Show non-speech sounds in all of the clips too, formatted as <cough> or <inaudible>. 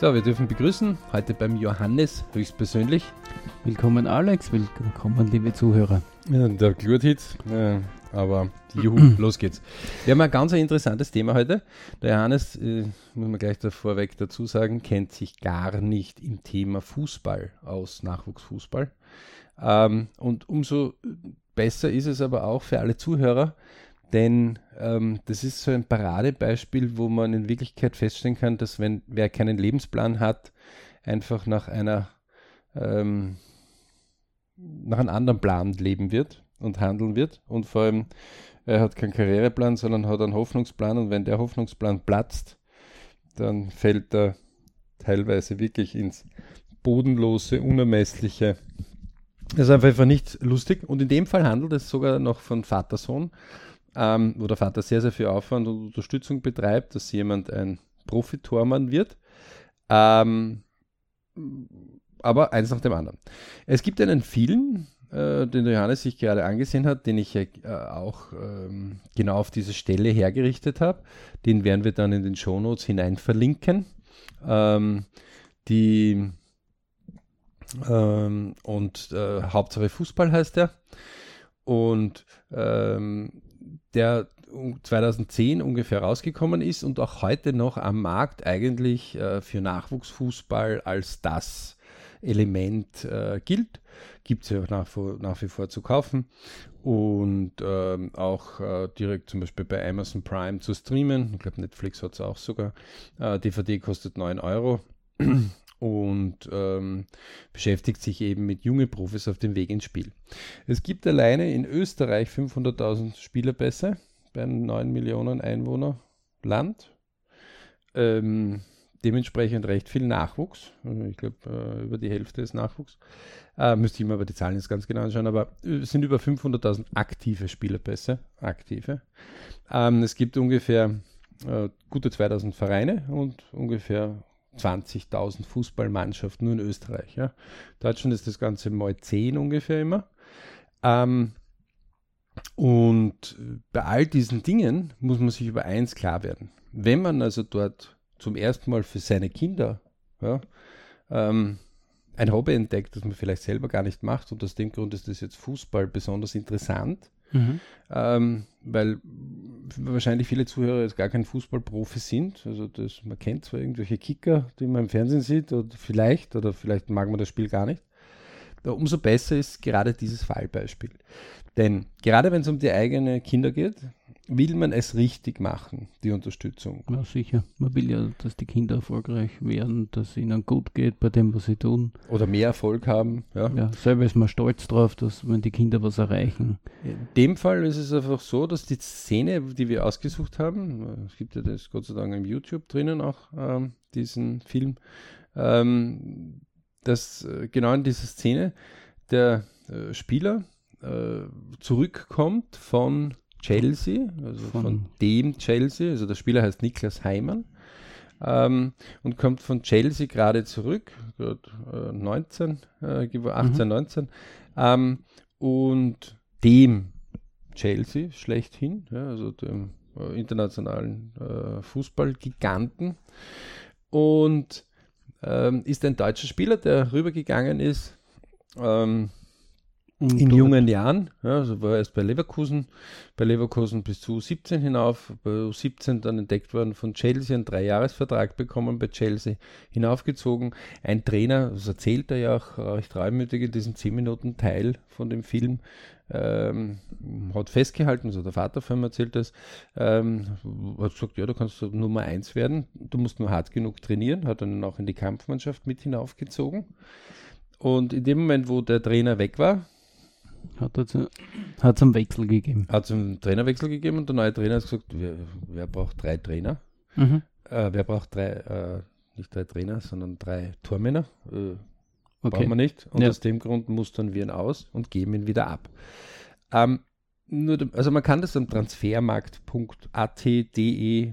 So, wir dürfen begrüßen heute beim Johannes höchstpersönlich. Willkommen Alex, willkommen liebe Zuhörer. Ja, der Glurtit, äh, aber <clears throat> juhu, los geht's. Wir haben ein ganz interessantes Thema heute. Der Johannes, äh, muss man gleich da vorweg dazu sagen, kennt sich gar nicht im Thema Fußball aus, Nachwuchsfußball. Ähm, und umso besser ist es aber auch für alle Zuhörer, denn ähm, das ist so ein Paradebeispiel, wo man in Wirklichkeit feststellen kann, dass wenn wer keinen Lebensplan hat, einfach nach einer ähm, nach einem anderen Plan leben wird und handeln wird. Und vor allem, er hat keinen Karriereplan, sondern hat einen Hoffnungsplan. Und wenn der Hoffnungsplan platzt, dann fällt er teilweise wirklich ins bodenlose, unermessliche. Das ist einfach nicht lustig. Und in dem Fall handelt es sogar noch von Vater-Sohn ähm, wo der Vater sehr, sehr viel Aufwand und Unterstützung betreibt, dass jemand ein Profitormann wird. Ähm, aber eins nach dem anderen. Es gibt einen Film, äh, den der Johannes sich gerade angesehen hat, den ich äh, auch ähm, genau auf diese Stelle hergerichtet habe. Den werden wir dann in den Shownotes hinein verlinken. Ähm, die ähm, und äh, Hauptsache Fußball heißt er. Und ähm, der 2010 ungefähr rausgekommen ist und auch heute noch am Markt eigentlich äh, für Nachwuchsfußball als das Element äh, gilt. Gibt es ja auch nach, nach, wie vor zu kaufen und ähm, auch äh, direkt zum Beispiel bei Amazon Prime zu streamen. Ich glaube, Netflix hat es auch sogar. DVD äh, kostet 9 Euro und ähm, beschäftigt sich eben mit jungen Profis auf dem Weg ins Spiel. Es gibt alleine in Österreich 500.000 Spielerpässe bei einem 9 Millionen Einwohner Land. Ähm, dementsprechend recht viel Nachwuchs. Also ich glaube, äh, über die Hälfte ist Nachwuchs. Äh, müsste ich mir aber die Zahlen jetzt ganz genau anschauen, aber es sind über 500.000 aktive Spielerpässe. Aktive. Ähm, es gibt ungefähr äh, gute 2000 Vereine und ungefähr 20.000 Fußballmannschaften nur in Österreich. Ja. Deutschland ist das Ganze mal 10 ungefähr immer. Ähm, und bei all diesen Dingen muss man sich über eins klar werden. Wenn man also dort zum ersten Mal für seine Kinder ja, ähm, ein Hobby entdeckt, das man vielleicht selber gar nicht macht und aus dem Grund ist das jetzt Fußball besonders interessant, Mhm. Ähm, weil wahrscheinlich viele Zuhörer jetzt gar kein Fußballprofi sind. Also das, man kennt zwar irgendwelche Kicker, die man im Fernsehen sieht, oder vielleicht, oder vielleicht mag man das Spiel gar nicht. Umso besser ist gerade dieses Fallbeispiel. Denn gerade wenn es um die eigenen Kinder geht, will man es richtig machen, die Unterstützung. Ja, sicher. Man will ja, dass die Kinder erfolgreich werden, dass es ihnen gut geht bei dem, was sie tun. Oder mehr Erfolg haben. Ja, ja selber ist man stolz drauf, dass wenn die Kinder was erreichen. In dem Fall ist es einfach so, dass die Szene, die wir ausgesucht haben, es gibt ja das Gott sei Dank im YouTube drinnen auch, ähm, diesen Film, ähm, dass äh, genau in dieser Szene der äh, Spieler äh, zurückkommt von Chelsea, also von, von dem Chelsea, also der Spieler heißt Niklas Heimann ähm, und kommt von Chelsea gerade zurück, gerade, äh, 19, äh, 18, mhm. 19 ähm, und dem Chelsea schlechthin, ja, also dem äh, internationalen äh, Fußballgiganten und ähm, ist ein deutscher Spieler, der rübergegangen ist ähm, in jungen Jahren, ja, also war erst bei Leverkusen, bei Leverkusen bis zu 17 hinauf, bei 17 dann entdeckt worden von Chelsea, einen Dreijahresvertrag bekommen bei Chelsea, hinaufgezogen. Ein Trainer, das erzählt er ja auch recht reumütig in diesem 10 Minuten Teil von dem Film, ähm, hat festgehalten, also der Vater von ihm erzählt das, ähm, hat gesagt, ja, du kannst Nummer 1 werden, du musst nur hart genug trainieren, hat dann auch in die Kampfmannschaft mit hinaufgezogen. Und in dem Moment, wo der Trainer weg war, hat es einen Wechsel gegeben. Hat es einen Trainerwechsel gegeben und der neue Trainer hat gesagt, wer, wer braucht drei Trainer? Mhm. Äh, wer braucht drei, äh, nicht drei Trainer, sondern drei Tormänner? Äh, okay. Brauchen wir nicht. Und ja. aus dem Grund mustern wir ihn aus und geben ihn wieder ab. Ähm, nur, also man kann das am transfermarkt.at.de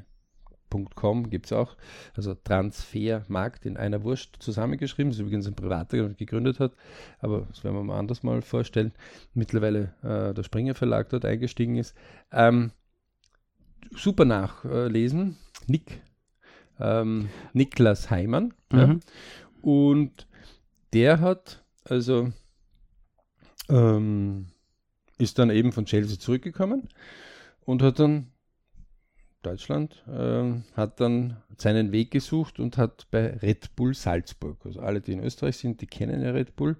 Transfermarkt.com gibt es auch, also Transfermarkt in einer Wurst zusammengeschrieben. Das ist übrigens ein Privater, der gegründet hat, aber das werden wir mal anders mal vorstellen. Mittlerweile äh, der Springer Verlag dort eingestiegen ist. Ähm, super nachlesen. Nick ähm, Niklas Heimann. Ja. Mhm. Und der hat also ähm, ist dann eben von Chelsea zurückgekommen und hat dann Deutschland ähm, hat dann seinen Weg gesucht und hat bei Red Bull Salzburg, also alle, die in Österreich sind, die kennen ja Red Bull.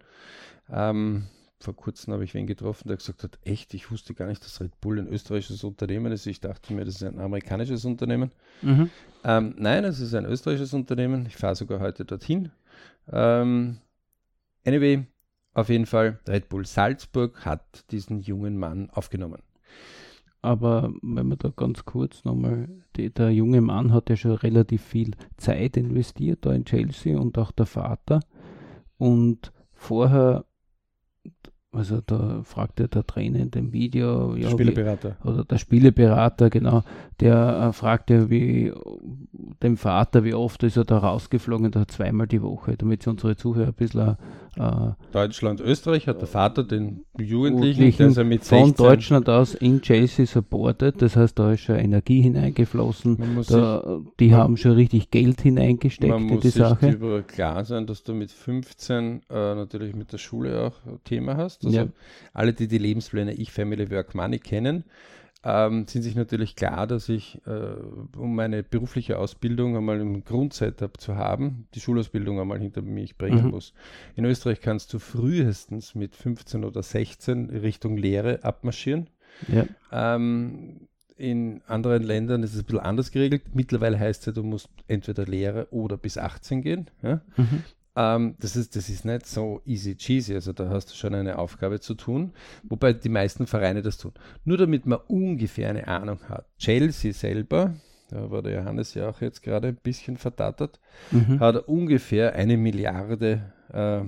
Ähm, vor kurzem habe ich wen getroffen, der gesagt hat, echt, ich wusste gar nicht, dass Red Bull ein österreichisches Unternehmen ist. Ich dachte mir, das ist ein amerikanisches Unternehmen. Mhm. Ähm, nein, es ist ein österreichisches Unternehmen. Ich fahre sogar heute dorthin. Ähm, anyway, auf jeden Fall, Red Bull Salzburg hat diesen jungen Mann aufgenommen. Aber wenn man da ganz kurz nochmal, die, der junge Mann hat ja schon relativ viel Zeit investiert da in Chelsea und auch der Vater. Und vorher, also da fragte der Trainer in dem Video, ja, wie, Spielerberater. oder der Spieleberater, genau, der äh, fragte wie dem Vater, wie oft ist er da rausgeflogen, da zweimal die Woche, damit sie unsere Zuhörer ein bisschen äh, Deutschland, Österreich hat der Vater den Jugendlichen, Jugendlichen der ist ja mit von 16, Deutschland aus in Chelsea supportet. Das heißt, da ist schon Energie hineingeflossen. Man muss Da, die man- haben schon richtig Geld sich, hineingesteckt man in muss die sich Sache. darüber klar sein, dass du mit 15 äh, natürlich mit der Schule auch ein Thema hast. Also Ja. alle, die die Lebenspläne Ich, Family, Work, Money kennen, ähm, sind sich natürlich klar, dass ich, äh, um meine berufliche Ausbildung einmal im Grundsetup zu haben, die Schulausbildung einmal hinter mich bringen Mhm. muss. In Österreich kannst du frühestens mit 15 oder 16 Richtung Lehre abmarschieren. Ja. Ähm, in anderen Ländern ist es ein bisschen anders geregelt. Mittlerweile heißt es ja, du musst entweder Lehre oder bis 18 gehen. Ja? Mhm. Ähm, das, ist, das ist nicht so easy cheesy, also da hast du schon eine Aufgabe zu tun, wobei die meisten Vereine das tun. Nur damit man ungefähr eine Ahnung hat. Chelsea selber, da war der Johannes ja auch jetzt gerade ein bisschen verdattert, Mhm. hat ungefähr eine Milliarde äh,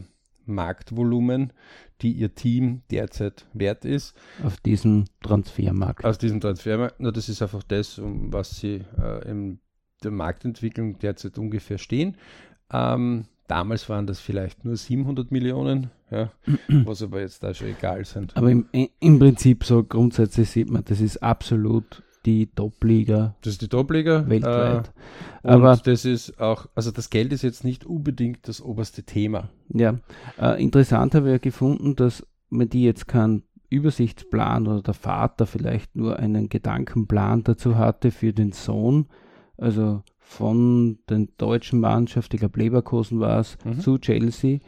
Marktvolumen, die ihr Team derzeit wert ist. Auf diesem Transfermarkt. Aus diesem Transfermarkt, na, das ist einfach das, um was sie äh, in der Marktentwicklung derzeit ungefähr stehen. Ähm, damals waren das vielleicht nur 700 Millionen, ja, <clears throat> was aber jetzt da schon egal sind. Aber im, im Prinzip so grundsätzlich sieht man, das ist absolut die Top-Liga Das ist die Top-Liga. weltweit. Äh, Aber- das ist auch, also das Geld ist jetzt nicht unbedingt das oberste Thema. Ja, äh, interessant habe ich ja gefunden, dass man die jetzt keinen Übersichtsplan oder der Vater vielleicht nur einen Gedankenplan dazu hatte für den Sohn, also von der deutschen Mannschaft, ich glaube Leverkusen war es, Mhm. zu Chelsea,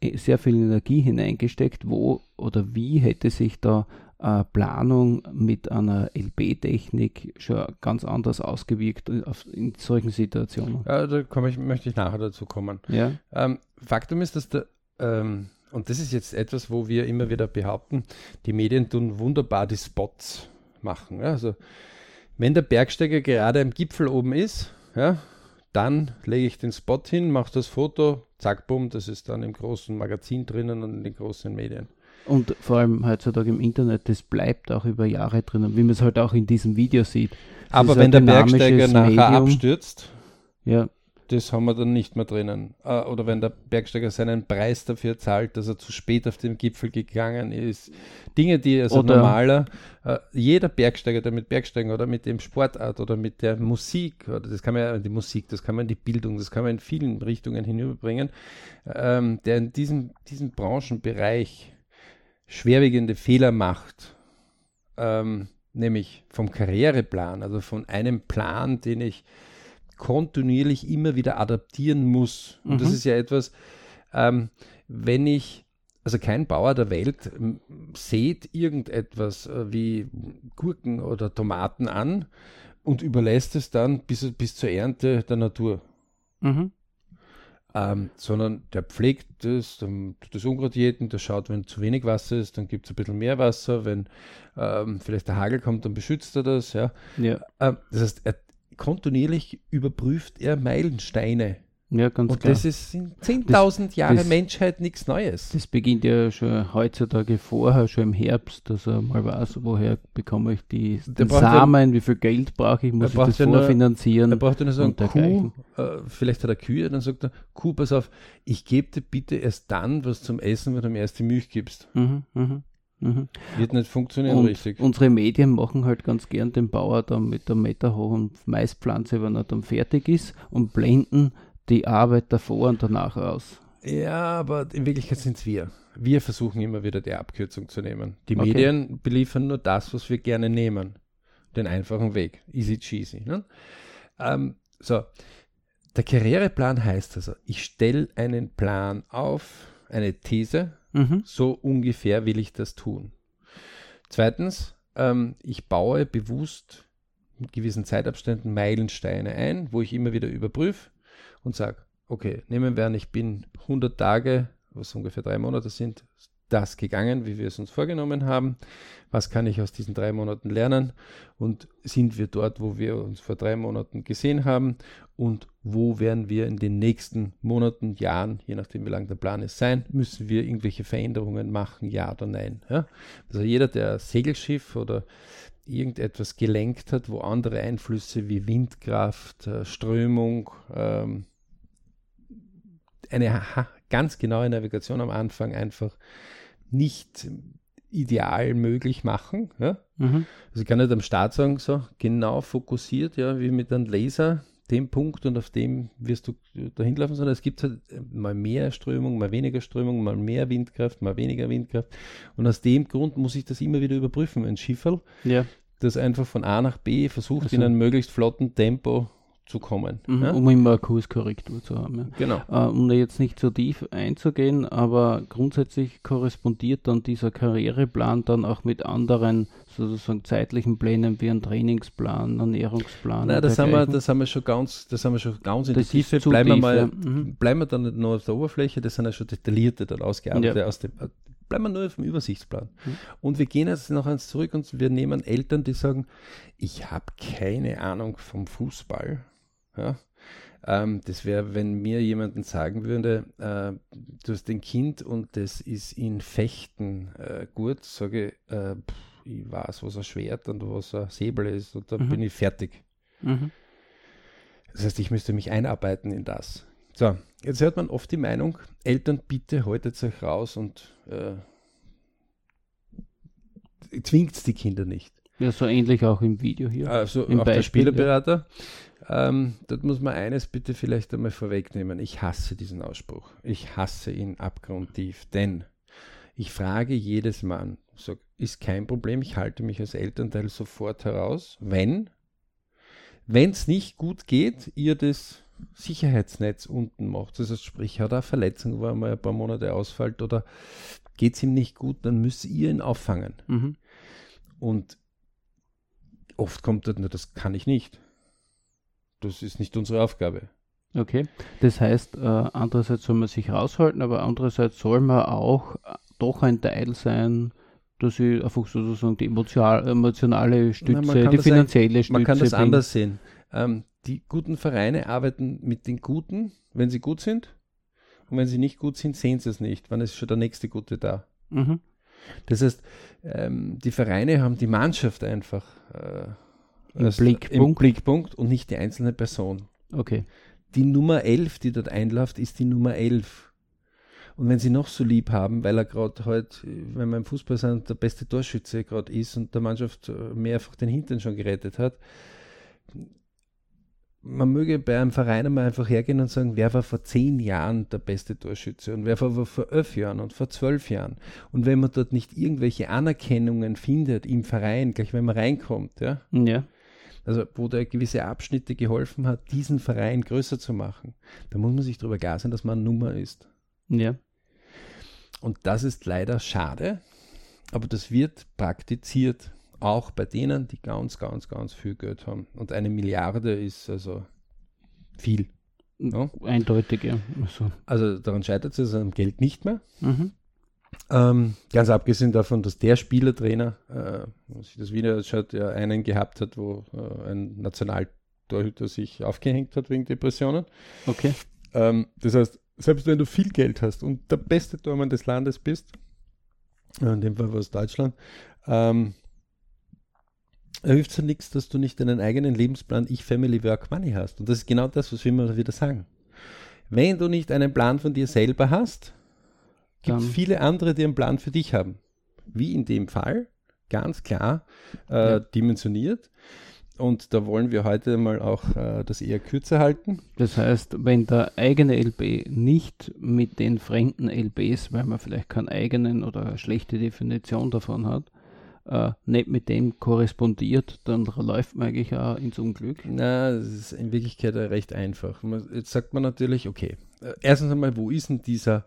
eh, sehr viel Energie hineingesteckt, wo oder wie hätte sich da äh, Planung mit einer LB-Technik schon ganz anders ausgewirkt in, auf, in solchen Situationen. Ja, da komme ich, möchte ich nachher dazu kommen. Ja, Ähm, Faktum ist, dass der, ähm, und das ist jetzt etwas, wo wir immer wieder behaupten, die Medien tun wunderbar die Spots machen. Ja? Also, wenn der Bergsteiger gerade am Gipfel oben ist, ja, dann lege ich den Spot hin, mache das Foto, zack, bumm, das ist dann im großen Magazin drinnen und in den großen Medien. Und vor allem heutzutage im Internet, das bleibt auch über Jahre drinnen, wie man es halt auch in diesem Video sieht. Es Aber wenn der Bergsteiger nachher Medium. abstürzt, Ja, das haben wir dann nicht mehr drinnen. Äh, Oder wenn der Bergsteiger seinen Preis dafür zahlt, dass er zu spät auf den Gipfel gegangen ist. Dinge, die also Oder- normaler, äh, jeder Bergsteiger, der mit Bergsteigen oder mit dem Sportart oder mit der Musik, oder das kann man ja die Musik, das kann man in die Bildung, das kann man in vielen Richtungen hinüberbringen, ähm, der in diesem, diesem Branchenbereich schwerwiegende Fehler macht, ähm, nämlich vom Karriereplan, also von einem Plan, den ich kontinuierlich immer wieder adaptieren muss. Und das Mhm. ist ja etwas, ähm, wenn ich, also kein Bauer der Welt ähm, sät irgendetwas äh, wie Gurken oder Tomaten an und überlässt es dann bis, bis zur Ernte der Natur. mhm. Ähm, sondern der pflegt das, dann tut das Unkraut jäten, der schaut, wenn zu wenig Wasser ist, dann gibt es ein bisschen mehr Wasser, wenn ähm, vielleicht der Hagel kommt, dann beschützt er das, ja. ja, Ähm, das heißt, er, kontinuierlich überprüft er Meilensteine. ja, ganz Und klar. das ist in 10.000 Jahre das- Menschheit nichts Neues. Das beginnt ja schon heutzutage vorher, schon im Herbst, dass er mal weiß, woher bekomme ich die braucht ja- Samen, wie viel Geld brauche ich, muss ich das ja nur- vorfinanzieren. er braucht ja nur sagen, und Kuh, äh, vielleicht hat er Kühe, dann sagt er, Kuh, pass auf, ich gebe dir bitte erst dann was zum Essen, wenn du mir erst die Milch gibst. Mhm, mhm. Mhm. Wird nicht funktionieren und richtig. Unsere Medien machen halt ganz gern den Bauer dann mit der meterhohen Maispflanze, wenn er dann fertig ist, und blenden die Arbeit davor und danach aus. Ja, aber in Wirklichkeit sind es wir. Wir versuchen immer wieder die Abkürzung zu nehmen. Die okay. Medien beliefern nur das, was wir gerne nehmen. Den einfachen Weg. Easy cheesy. Ne? Ähm, so, der Karriereplan heißt also, ich stelle einen Plan auf, eine These, mhm. so ungefähr will ich das tun. Zweitens, ähm, ich baue bewusst mit gewissen Zeitabständen Meilensteine ein, wo ich immer wieder überprüfe und sage, okay, nehmen wir an, ich bin 100 Tage, was ungefähr drei Monate sind, das gegangen, wie wir es uns vorgenommen haben. Was kann ich aus diesen drei Monaten lernen? Und sind wir dort, wo wir uns vor drei Monaten gesehen haben? Und wo werden wir in den nächsten Monaten, Jahren, je nachdem wie lang der Plan ist, sein? Müssen wir irgendwelche Veränderungen machen, ja oder nein? Ja? Also jeder, der Segelschiff oder irgendetwas gelenkt hat, wo andere Einflüsse wie Windkraft, äh, Strömung, ähm, eine ganz genaue Navigation am Anfang einfach nicht ideal möglich machen. Ja? Mhm. Also ich kann nicht am Start sagen, so genau fokussiert, ja, wie mit einem Laser, dem Punkt und auf dem wirst du dahin laufen, sondern es gibt halt mal mehr Strömung, mal weniger Strömung, mal mehr Windkraft, mal weniger Windkraft. Und aus dem Grund muss ich das immer wieder überprüfen. Ein Schifferl, ja. das einfach von A nach B versucht, also. in einem möglichst flotten Tempo zu kommen. Mhm, ja? Um immer eine Kurskorrektur zu haben. Ja. Genau. Äh, um da jetzt nicht zu tief einzugehen, aber grundsätzlich korrespondiert dann dieser Karriereplan dann auch mit anderen sozusagen zeitlichen Plänen wie ein Trainingsplan, Ernährungsplan. Nein, das haben, wir, das haben wir schon ganz, das haben wir schon ganz in der Tiefe. Bleiben, tief, wir mal, ja. mhm. bleiben wir dann nicht nur auf der Oberfläche, das sind ja schon detaillierte dann ausgearbeitet aus dem bleiben wir nur vom Übersichtsplan. Mhm. Und wir gehen jetzt noch eins zurück und wir nehmen Eltern, die sagen, ich habe keine Ahnung vom Fußball. Ja? Ähm, das wäre, wenn mir jemanden sagen würde, äh, du hast ein Kind und das ist in Fechten äh, gut, sage ich, äh, ich weiß, was ein Schwert und was ein Säbel ist und dann mhm. bin ich fertig. Mhm. Das heißt, ich müsste mich einarbeiten in das. So, jetzt hört man oft die Meinung, Eltern, bitte haltet euch raus und äh, zwingt die Kinder nicht. Ja, so ähnlich auch im Video hier. Also Im auch Beispiel, der Spielerberater. Ja. Ähm, dort muss man eines bitte vielleicht einmal vorwegnehmen. Ich hasse diesen Ausspruch. Ich hasse ihn abgrundtief, denn ich frage jedes Mal, sag, ist kein Problem, ich halte mich als Elternteil sofort heraus, wenn, wenn es nicht gut geht, ihr das Sicherheitsnetz unten macht. Das heißt, sprich, hat er eine Verletzung, wo er mal ein paar Monate ausfällt oder geht es ihm nicht gut, dann müsst ihr ihn auffangen. Mhm. Und oft kommt dort nur, das kann ich nicht. Das ist nicht unsere Aufgabe. Okay, das heißt, äh, andererseits soll man sich raushalten, aber andererseits soll man auch äh, doch ein Teil sein, dass ich einfach sozusagen die emotionale Stütze, Nein, die finanzielle Stütze. Man kann das bringt. anders sehen. Ähm, die guten Vereine arbeiten mit den Guten, wenn sie gut sind. Und wenn sie nicht gut sind, sehen sie es nicht. Wann ist schon der nächste Gute da? Mhm. Das heißt, ähm, die Vereine haben die Mannschaft einfach äh, Im, Blickpunkt. im Blickpunkt und nicht die einzelne Person. Okay. Die Nummer 11, die dort einläuft, ist die Nummer 11. Und wenn sie noch so lieb haben, weil er gerade halt, wenn man im Fußball sind, der beste Torschütze gerade ist und der Mannschaft mehrfach den Hintern schon gerettet hat, man möge bei einem Verein einmal einfach hergehen und sagen, wer war vor zehn Jahren der beste Torschütze und wer war vor elf Jahren und vor zwölf Jahren. Und wenn man dort nicht irgendwelche Anerkennungen findet im Verein, gleich wenn man reinkommt, ja, ja. Also wo der gewisse Abschnitte geholfen hat, diesen Verein größer zu machen, da muss man sich darüber klar sein, dass man Nummer ist. Ja. Und das ist leider schade, aber das wird praktiziert auch bei denen, die ganz, ganz, ganz viel Geld haben. Und eine Milliarde ist also viel. Ja? Eindeutig, ja. Also, also daran scheitert es am Geld nicht mehr. Mhm. Ähm, ganz abgesehen davon, dass der Spielertrainer, äh, sich das Video schaut, ja einen gehabt hat, wo äh, ein Nationaltorhüter sich aufgehängt hat wegen Depressionen. Okay. Ähm, das heißt, selbst wenn du viel Geld hast und der beste Tormann des Landes bist, in dem Fall war es Deutschland, ähm, hilft es ja nichts, dass du nicht deinen eigenen Lebensplan Ich, Family, Work, Money hast. Und das ist genau das, was wir immer wieder sagen. Wenn du nicht einen Plan von dir selber hast, gibt es viele andere, die einen Plan für dich haben. wie in dem Fall, ganz klar äh, Ja. dimensioniert. Und da wollen wir heute mal auch äh, das eher kürzer halten. Das heißt, wenn der eigene LB nicht mit den fremden LBs, weil man vielleicht keinen eigenen oder schlechte Definition davon hat, äh, nicht mit dem korrespondiert, dann läuft man eigentlich auch ins Unglück. Na, das ist in Wirklichkeit recht einfach. Jetzt sagt man natürlich, okay, erstens einmal, wo ist denn dieser,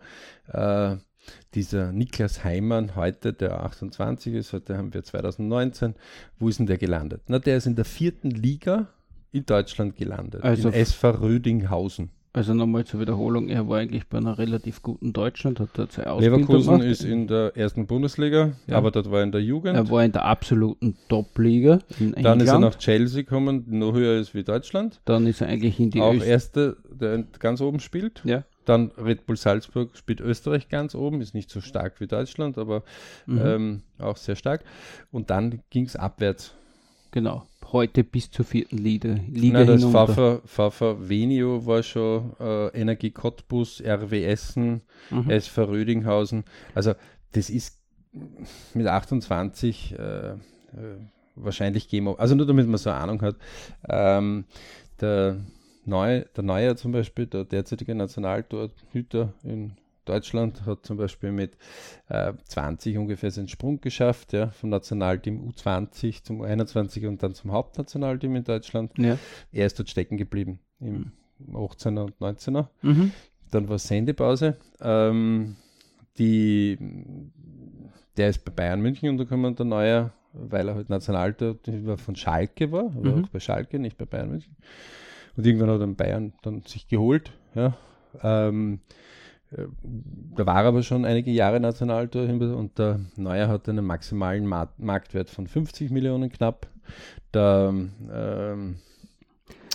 äh, dieser Niklas Heimann heute, der 28 ist, heute haben wir 2019, wo ist denn der gelandet? Na, der ist in der vierten Liga in Deutschland gelandet, Also in SV Rödinghausen. Also nochmal zur Wiederholung, er war eigentlich bei einer relativ guten Deutschland, hat dort seine Ausbildung Leverkusen gemacht. ist in der ersten Bundesliga, Ja. aber dort war er in der Jugend. er war in der absoluten Top-Liga in Dann ist er England. nach Chelsea gekommen, die noch höher ist wie Deutschland. Dann ist er eigentlich in die auch Öst Erster, der ganz oben spielt. Ja. Dann Red Bull Salzburg spielt Österreich ganz oben, ist nicht so stark wie Deutschland, aber Mhm. ähm, auch sehr stark. Und dann ging es abwärts. Genau. Heute bis zur vierten Liga, Liga Na, das. Fafa, Fafa Venio war schon äh, Energie Cottbus, RW Essen, Mhm. SV Rödinghausen. Also das ist mit 28 äh, äh, wahrscheinlich GMO. Also nur damit man so eine Ahnung hat. Ähm, der, Neu, der Neuer zum Beispiel, der derzeitige Nationaltorhüter in Deutschland, hat zum Beispiel mit äh, 20 ungefähr seinen Sprung geschafft, ja, vom Nationalteam U20 zum U21 und dann zum Hauptnationalteam in Deutschland. Ja. Er ist dort stecken geblieben im 18er und 19er. Mhm. Dann war Sendepause. Ähm, die, der ist bei Bayern München untergekommen, der Neue, weil er halt Nationaltorhüter von Schalke war, aber Mhm. auch bei Schalke, nicht bei Bayern München. Und irgendwann hat er Bayern dann sich geholt. Ja. Ähm, äh, da war er aber schon einige Jahre Nationaltorhüter und der Neuer hat einen maximalen Ma Marktwert von 50 Millionen knapp. Der ähm,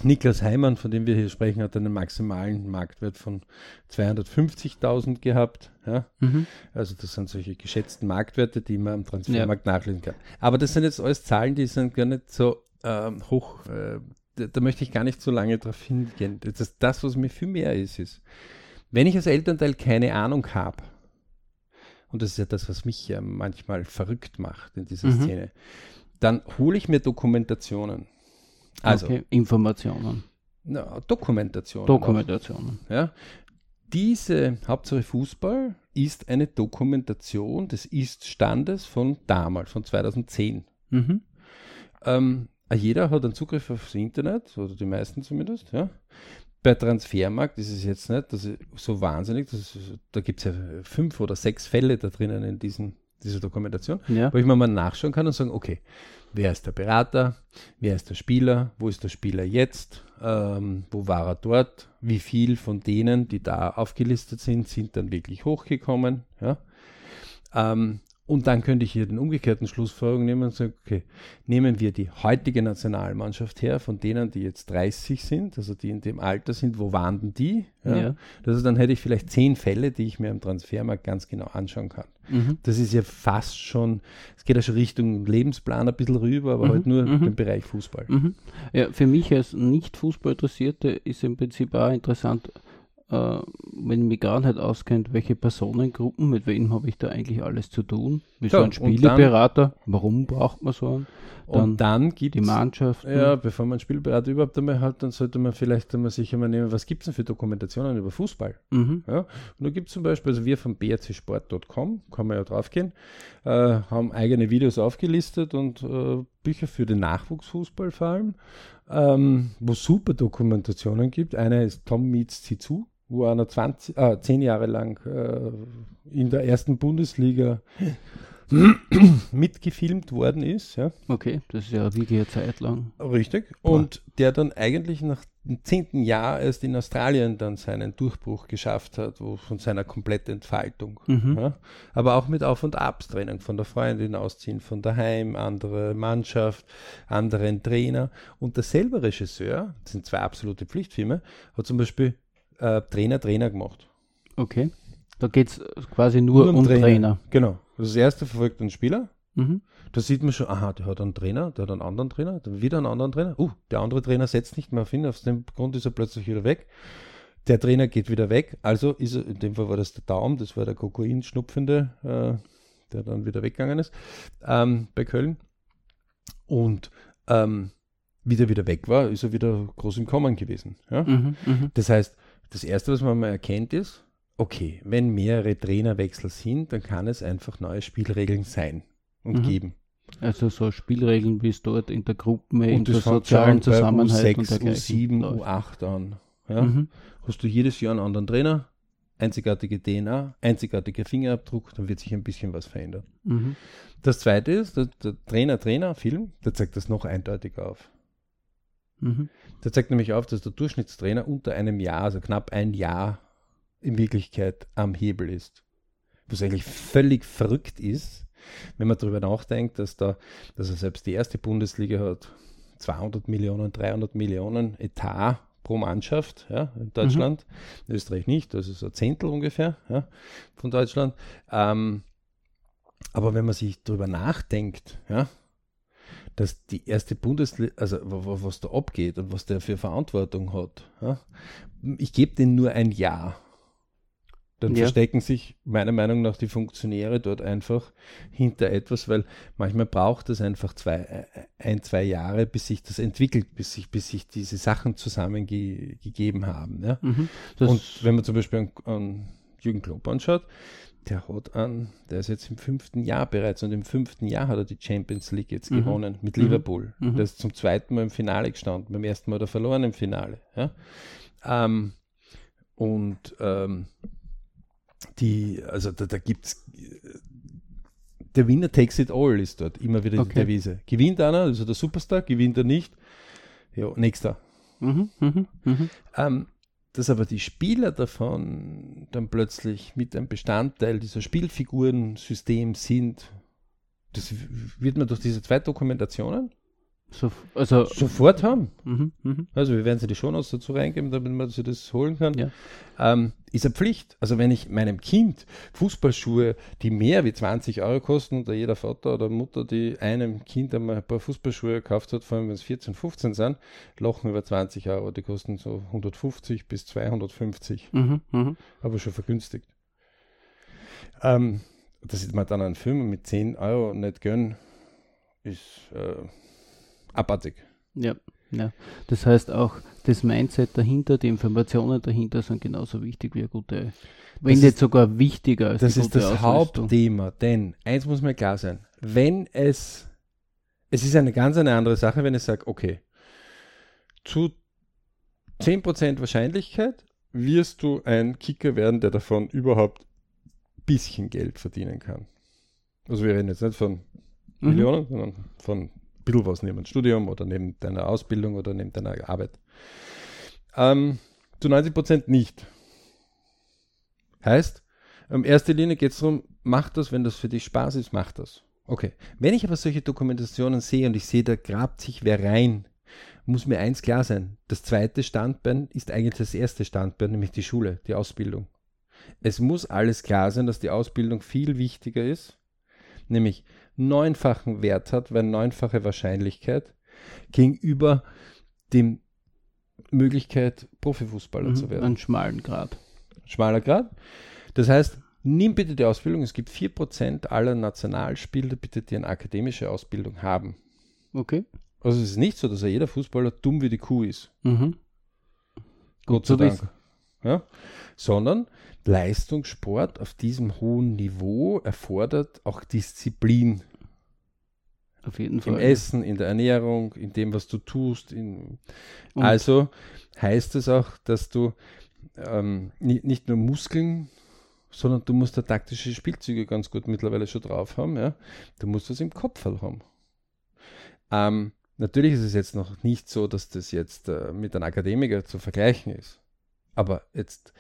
Niklas Heimann, von dem wir hier sprechen, hat einen maximalen Marktwert von 250.000 gehabt. Ja? Mhm. Also das sind solche geschätzten Marktwerte, die man am Transfermarkt nachlesen kann. Aber das sind jetzt alles Zahlen, die sind gar nicht so ähm, hoch. Äh, da, da möchte ich gar nicht so lange drauf hingehen. Das, das, was mir viel mehr ist, ist, wenn ich als Elternteil keine Ahnung habe, und das ist ja das, was mich ja manchmal verrückt macht in dieser Mhm. Szene, dann hole ich mir Dokumentationen. Also okay. Informationen, na, Dokumentationen. Dokumentationen. Ja. Diese Hauptsache Fußball ist eine Dokumentation des Ist-Standes von damals, von 2010. Mhm. Ähm, jeder hat einen Zugriff aufs Internet, oder die meisten zumindest. Ja. Bei Transfermarkt ist es jetzt nicht das ist so wahnsinnig. Ist, da gibt es ja fünf oder sechs Fälle da drinnen in diesen, dieser Dokumentation, Ja. wo ich mir mal nachschauen kann und sagen, okay, wer ist der Berater, wer ist der Spieler, wo ist der Spieler jetzt, ähm, wo war er dort, wie viel von denen, die da aufgelistet sind, sind dann wirklich hochgekommen. Ja? Ähm, und dann könnte ich hier den umgekehrten Schlussfolgerung nehmen und sagen, okay, nehmen wir die heutige Nationalmannschaft her, von denen, die jetzt 30 sind, also die in dem Alter sind, wo waren denn die? Ja. Also dann hätte ich vielleicht zehn Fälle, die ich mir im Transfermarkt ganz genau anschauen kann. Mhm. Das ist ja fast schon, es geht ja schon Richtung Lebensplan ein bisschen rüber, aber Mhm, halt nur mhm. im Bereich Fußball. Mhm. Ja, für mich als Nicht-Fußball-Interessierte ist im Prinzip auch interessant, äh, wenn ich mich gar nicht auskennt, welche Personengruppen, mit wem habe ich da eigentlich alles zu tun? Wie so ein dann- Spieleberater, warum braucht man so einen? Und dann gibt Die es, Mannschaften. ja, bevor man einen Spielberater überhaupt einmal hat, dann sollte man vielleicht einmal sich einmal nehmen, was gibt es denn für Dokumentationen über Fußball? Mhm. Ja, und da gibt es zum Beispiel, also wir vom brcsport.com, kann man ja draufgehen, äh, haben eigene Videos aufgelistet und äh, Bücher für den Nachwuchsfußball vor allem, ähm, wo es super Dokumentationen gibt. Eine ist Tom Meets Zizu, wo einer 20, äh, 10 Jahre lang äh, in der ersten Bundesliga mitgefilmt worden ist. Ja. Okay, das ist ja eine Zeit lang. Richtig. Und der dann eigentlich nach dem zehnten Jahr erst in Australien dann seinen Durchbruch geschafft hat, wo von seiner kompletten Entfaltung. Mhm. Ja? Aber auch mit Auf- und Abstraining von der Freundin ausziehen, von daheim, andere Mannschaft, anderen Trainer. Und derselbe Regisseur, das sind zwei absolute Pflichtfilme, hat zum Beispiel äh, Trainer, Trainer gemacht. Okay. Da geht es quasi nur, um Trainer. Genau. Das erste verfolgt einen Spieler, Mhm. Da sieht man schon, aha, der hat einen Trainer, der hat einen anderen Trainer, dann wieder einen anderen Trainer. Uh, der andere Trainer setzt nicht mehr auf ihn, aus dem Grund ist er plötzlich wieder weg. Der Trainer geht wieder weg, also ist er, in dem Fall war das der Daum, das war der Kokain-schnupfende, äh, der dann wieder weggegangen ist ähm, bei Köln. Und ähm, wie der wieder weg war, ist er wieder groß im Kommen gewesen. Ja? Mhm, mhm. Das heißt, das Erste, was man mal erkennt, ist, okay, wenn mehrere Trainerwechsel sind, dann kann es einfach neue Spielregeln sein und Mhm. geben. Also so Spielregeln, wie es dort in der Gruppe, in Und der sozialen Zusammenhalt und U6, dergleichen U7, läuft. U8 an. Ja? Mhm. Hast du jedes Jahr einen anderen Trainer, einzigartige DNA, einzigartiger Fingerabdruck, dann wird sich ein bisschen was verändern. Mhm. Das zweite ist, der, der Trainer-Trainer-Film, der zeigt das noch eindeutiger auf. Mhm. Der zeigt nämlich auf, dass der Durchschnittstrainer unter einem Jahr, also knapp ein Jahr, in Wirklichkeit am Hebel ist. Was eigentlich völlig verrückt ist, wenn man darüber nachdenkt, dass da, dass er selbst die erste Bundesliga hat 200 Millionen, 300 Millionen Etat pro Mannschaft, ja, in Deutschland. In Österreich nicht, das ist ein Zehntel ungefähr, ja, von Deutschland. Ähm, aber wenn man sich darüber nachdenkt, ja, dass die erste Bundesliga, also wa- wa- was da abgeht und was der für Verantwortung hat, ja, ich gebe den nur ein Jahr. Dann Ja. verstecken sich meiner Meinung nach die Funktionäre dort einfach hinter etwas, weil manchmal braucht es einfach zwei, äh, ein, zwei Jahre, bis sich das entwickelt, bis sich, bis sich diese Sachen zusammengegeben haben. Ja? Mhm. Und wenn man zum Beispiel an, an Jürgen Klopp anschaut, der hat an, der ist jetzt im fünften Jahr bereits und im fünften Jahr hat er die Champions League jetzt Mhm. gewonnen mit Mhm. Liverpool. Mhm. Der ist zum zweiten Mal im Finale gestanden, beim ersten Mal hat er verloren im Finale. Ja? Ähm, und ähm, die, also da, da gibt es der Winner takes it all ist dort immer wieder Okay. die Devise. Gewinnt einer, also der Superstar, gewinnt er nicht, ja, nächster. mhm, mhm, mhm. Ähm, dass aber die Spieler davon dann plötzlich mit einem Bestandteil dieser Spielfigurensystem sind, das wird man durch diese zwei Dokumentationen So, also, sofort haben. mhm, mhm. Also wir werden sie die Shownotes dazu reingeben, damit man sich das holen kann. Ja. Ähm, ist eine Pflicht. Also wenn ich meinem Kind Fußballschuhe, die mehr wie 20 Euro kosten, oder jeder Vater oder Mutter, die einem Kind einmal ein paar Fußballschuhe gekauft hat, vor allem wenn es 14, 15 sind, lochen über 20 Euro. Die kosten so 150 bis 250, Mhm, mhm. aber schon vergünstigt. Ähm, dass ich mir dann einen Film mit 10 Euro nicht gönn, ist äh, abartig. Ja, ja. Das heißt auch, das Mindset dahinter, die Informationen dahinter sind genauso wichtig wie eine gute, wenn Das nicht ist- sogar wichtiger als Das die ist das Ausrüstung. Hauptthema, denn eins muss mir klar sein, wenn es, es ist eine ganz eine andere Sache, wenn ich sage, okay, zu 10% Wahrscheinlichkeit wirst du ein Kicker werden, der davon überhaupt ein bisschen Geld verdienen kann. Also wir reden jetzt nicht von Mhm. Millionen, sondern von bisschen was neben dem Studium oder neben deiner Ausbildung oder neben deiner Arbeit. Ähm, zu 90% nicht. Heißt, in erster Linie geht es darum, mach das, wenn das für dich Spaß ist, mach das. Okay. Wenn ich aber solche Dokumentationen sehe und ich sehe, da grabt sich wer rein, muss mir eins klar sein. Das zweite Standbein ist eigentlich das erste Standbein, nämlich die Schule, die Ausbildung. Es muss alles klar sein, dass die Ausbildung viel wichtiger ist, nämlich neunfachen Wert hat, weil neunfache Wahrscheinlichkeit gegenüber dem Möglichkeit, Profifußballer zu Mhm. werden Einen schmalen Grad. schmaler Grad. Das heißt, nimm bitte die Ausbildung. Es gibt 4% aller Nationalspieler, bitte, die eine akademische Ausbildung haben. Okay. Also es ist nicht so, dass ja jeder Fußballer dumm wie die Kuh ist. Mhm. Gott sei zu Dank. Ja? Sondern Leistungssport auf diesem hohen Niveau erfordert auch Disziplin Auf jeden im Fall. Essen, in der Ernährung, in dem, was du tust. Also heißt es auch, dass du ähm, ni- nicht nur Muskeln, sondern du musst da taktische Spielzüge ganz gut mittlerweile schon drauf haben. Ja? Du musst das im Kopf halt haben. Ähm, natürlich ist es jetzt noch nicht so, dass das jetzt äh, mit einem Akademiker zu vergleichen ist. Aber jetzt,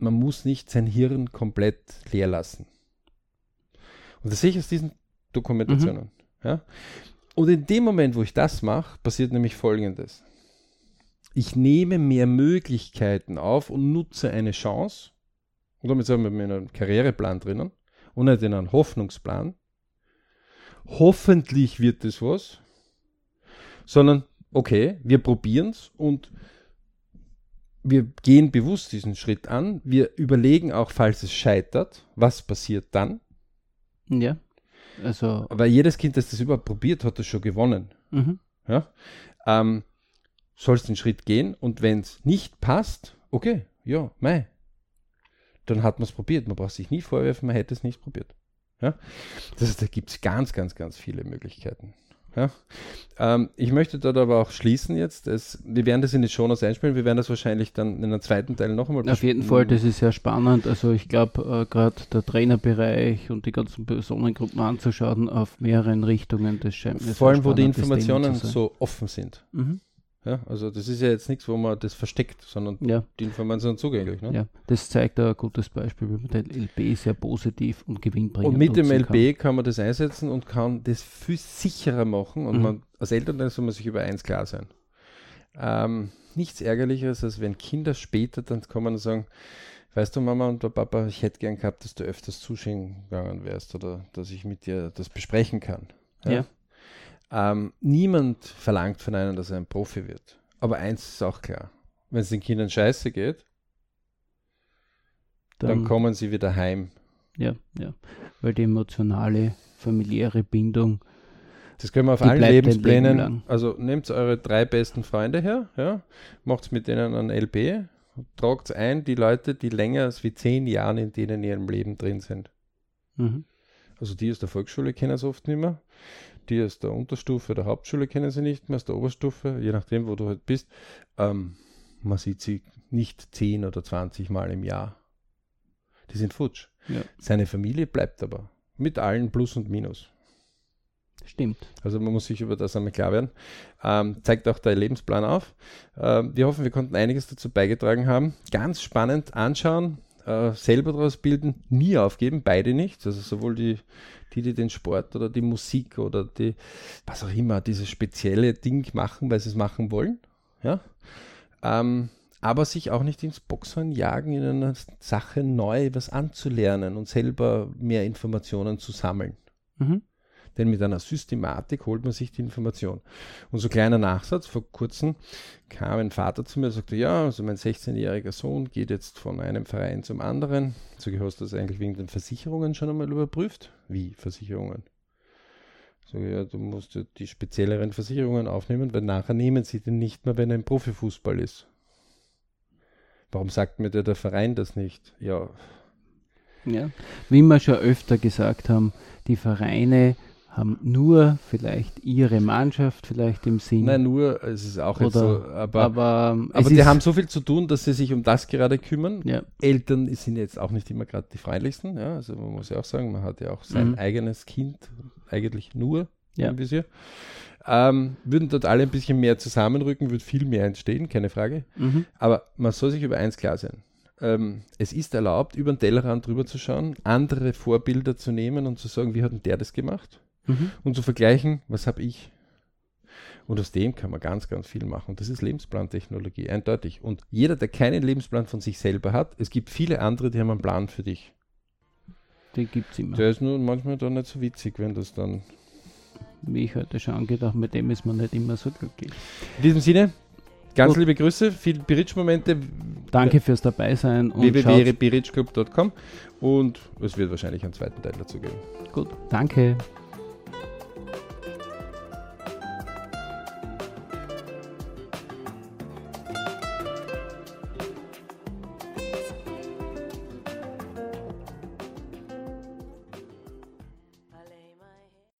man muss nicht sein Hirn komplett leer lassen. Und das sehe ich aus diesen Dokumentationen. Ja? Und in dem Moment, wo ich das mache, passiert nämlich Folgendes. Ich nehme mehr Möglichkeiten auf und nutze eine Chance. Und damit sind wir in einem Karriereplan drinnen und nicht in einem Hoffnungsplan. Hoffentlich wird es was, sondern okay, wir probieren es und wir gehen bewusst diesen Schritt an. Wir überlegen auch, falls es scheitert, was passiert dann. Ja. Also. Weil jedes Kind, das das überhaupt probiert, hat das schon gewonnen. Mhm. Ja? Ähm, sollst den Schritt gehen und wenn es nicht passt, okay, ja, mei. Dann hat man es probiert. Man braucht sich nie vorwerfen, man hätte es nicht probiert. Ja? Das heißt, da gibt es ganz, ganz, ganz viele Möglichkeiten. Ja? Ähm, ich möchte dort aber auch schließen jetzt. Es, wir werden das in die Shownotes einspielen. Wir werden das wahrscheinlich dann in einem zweiten Teil noch einmal Auf jeden Fall, das ist sehr spannend. Also ich glaube, äh, gerade der Trainerbereich und die ganzen Personengruppen anzuschauen auf mehreren Richtungen, das scheint mir Vor allem, wo die Informationen so offen sind. Mhm. Ja, also das ist ja jetzt nichts, wo man das versteckt, sondern Ja. die Informationen sind zugänglich. Ne? Ja, das zeigt ein gutes Beispiel, wie man den LB sehr positiv und gewinnbringend Und mit dem LB kann. man das einsetzen und kann das viel sicherer machen. Und Mhm. man, als Eltern soll man sich über eins klar sein. Ähm, nichts Ärgerlicheres, als wenn Kinder später dann kommen und sagen, weißt du, Mama und der Papa, ich hätte gern gehabt, dass du öfters zuschauen gegangen wärst oder dass ich mit dir das besprechen kann. Ja. Ähm, niemand verlangt von einem, dass er ein Profi wird. Aber eins ist auch klar. Wenn es den Kindern scheiße geht, Kann. dann kommen sie wieder heim. Ja, ja. Weil die emotionale, familiäre Bindung, Das können wir auf allen Lebensplänen. Leben. Also nehmt eure drei besten Freunde her, ja, macht mit denen ein LB, tragt ein die Leute, die länger als wie zehn Jahren in denen in ihrem Leben drin sind. mhm. Also die aus der Volksschule kennen sie oft nicht mehr. Die aus der Unterstufe der Hauptschule kennen sie nicht mehr, aus der Oberstufe, je nachdem, wo du halt bist. Ähm, man sieht sie nicht 10 oder 20 Mal im Jahr. Die sind futsch. Ja. Seine Familie bleibt aber. Mit allen Plus und Minus. stimmt. Also man muss sich über das einmal klar werden. Ähm, zeigt auch der Lebensplan auf. Ähm, wir hoffen, wir konnten einiges dazu beigetragen haben. Ganz spannend anschauen, äh, selber daraus bilden, nie aufgeben, beide nicht. Also sowohl die, die, die den Sport oder die Musik oder die, was auch immer, dieses spezielle Ding machen, weil sie es machen wollen. Ja? Ähm, aber sich auch nicht ins Boxhorn jagen, in einer Sache neu was anzulernen und selber mehr Informationen zu sammeln. Mhm. Denn mit einer Systematik holt man sich die Information. Und so kleiner Nachsatz, vor kurzem kam ein Vater zu mir und sagte, ja, also mein 16-jähriger Sohn geht jetzt von einem Verein zum anderen. Sag ich, hast du das eigentlich wegen den Versicherungen schon einmal überprüft? Wie Versicherungen? Ich, ja, du musst die spezielleren Versicherungen aufnehmen, weil nachher nehmen sie den nicht mehr, wenn er im Profifußball ist. Warum sagt mir der, der Verein das nicht? Ja, Ja. Wie wir schon öfter gesagt haben, die Vereine haben nur vielleicht ihre Mannschaft vielleicht im Sinn. nein, nur, es ist auch jetzt Oder- so, aber aber Aber die haben so viel zu tun, dass sie sich um das gerade kümmern. ja, Eltern sind jetzt auch nicht immer gerade die freundlichsten. Ja? Also man muss ja auch sagen, man hat ja auch sein Mhm. eigenes Kind eigentlich nur Ja. im Visier. Ähm, würden dort alle ein bisschen mehr zusammenrücken, würde viel mehr entstehen, keine Frage. mhm. Aber man soll sich über eins klar sein. Ähm, es ist erlaubt, über den Tellerrand drüber zu schauen, andere Vorbilder zu nehmen und zu sagen, wie hat denn der das gemacht? Mhm. und zu vergleichen, was habe ich. Und aus dem kann man ganz, ganz viel machen. Das ist Lebensplantechnologie, eindeutig. Und jeder, der keinen Lebensplan von sich selber hat, es gibt viele andere, die haben einen Plan für dich. die gibt es immer. Der ist nur manchmal dann nicht so witzig, wenn das dann. Wie ich heute schon angedacht, mit dem ist man nicht immer so glücklich. In diesem Sinne, ganz Gut. liebe Grüße, viele Biritsch-Momente. Danke fürs Dabeisein www.biritschclub.com und es wird wahrscheinlich einen zweiten Teil dazu geben. gut. Danke.